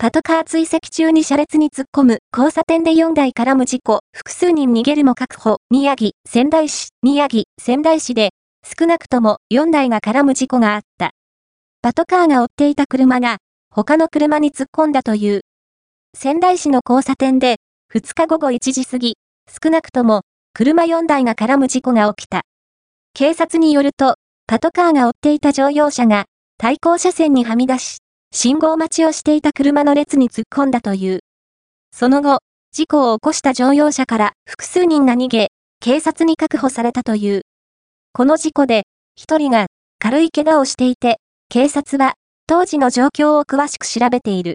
パトカー追跡中に車列に突っ込む交差点で4台絡む事故、複数人逃げるも確保、宮城、仙台市、宮城、仙台市で、少なくとも4台が絡む事故があった。パトカーが追っていた車が、他の車に突っ込んだという。仙台市の交差点で、2日午後1時過ぎ、少なくとも、車4台が絡む事故が起きた。警察によると、パトカーが追っていた乗用車が、対向車線にはみ出し、信号待ちをしていた車の列に突っ込んだという。その後、事故を起こした乗用車から複数人が逃げ、警察に確保されたという。この事故で、一人が軽い怪我をしていて、警察は当時の状況を詳しく調べている。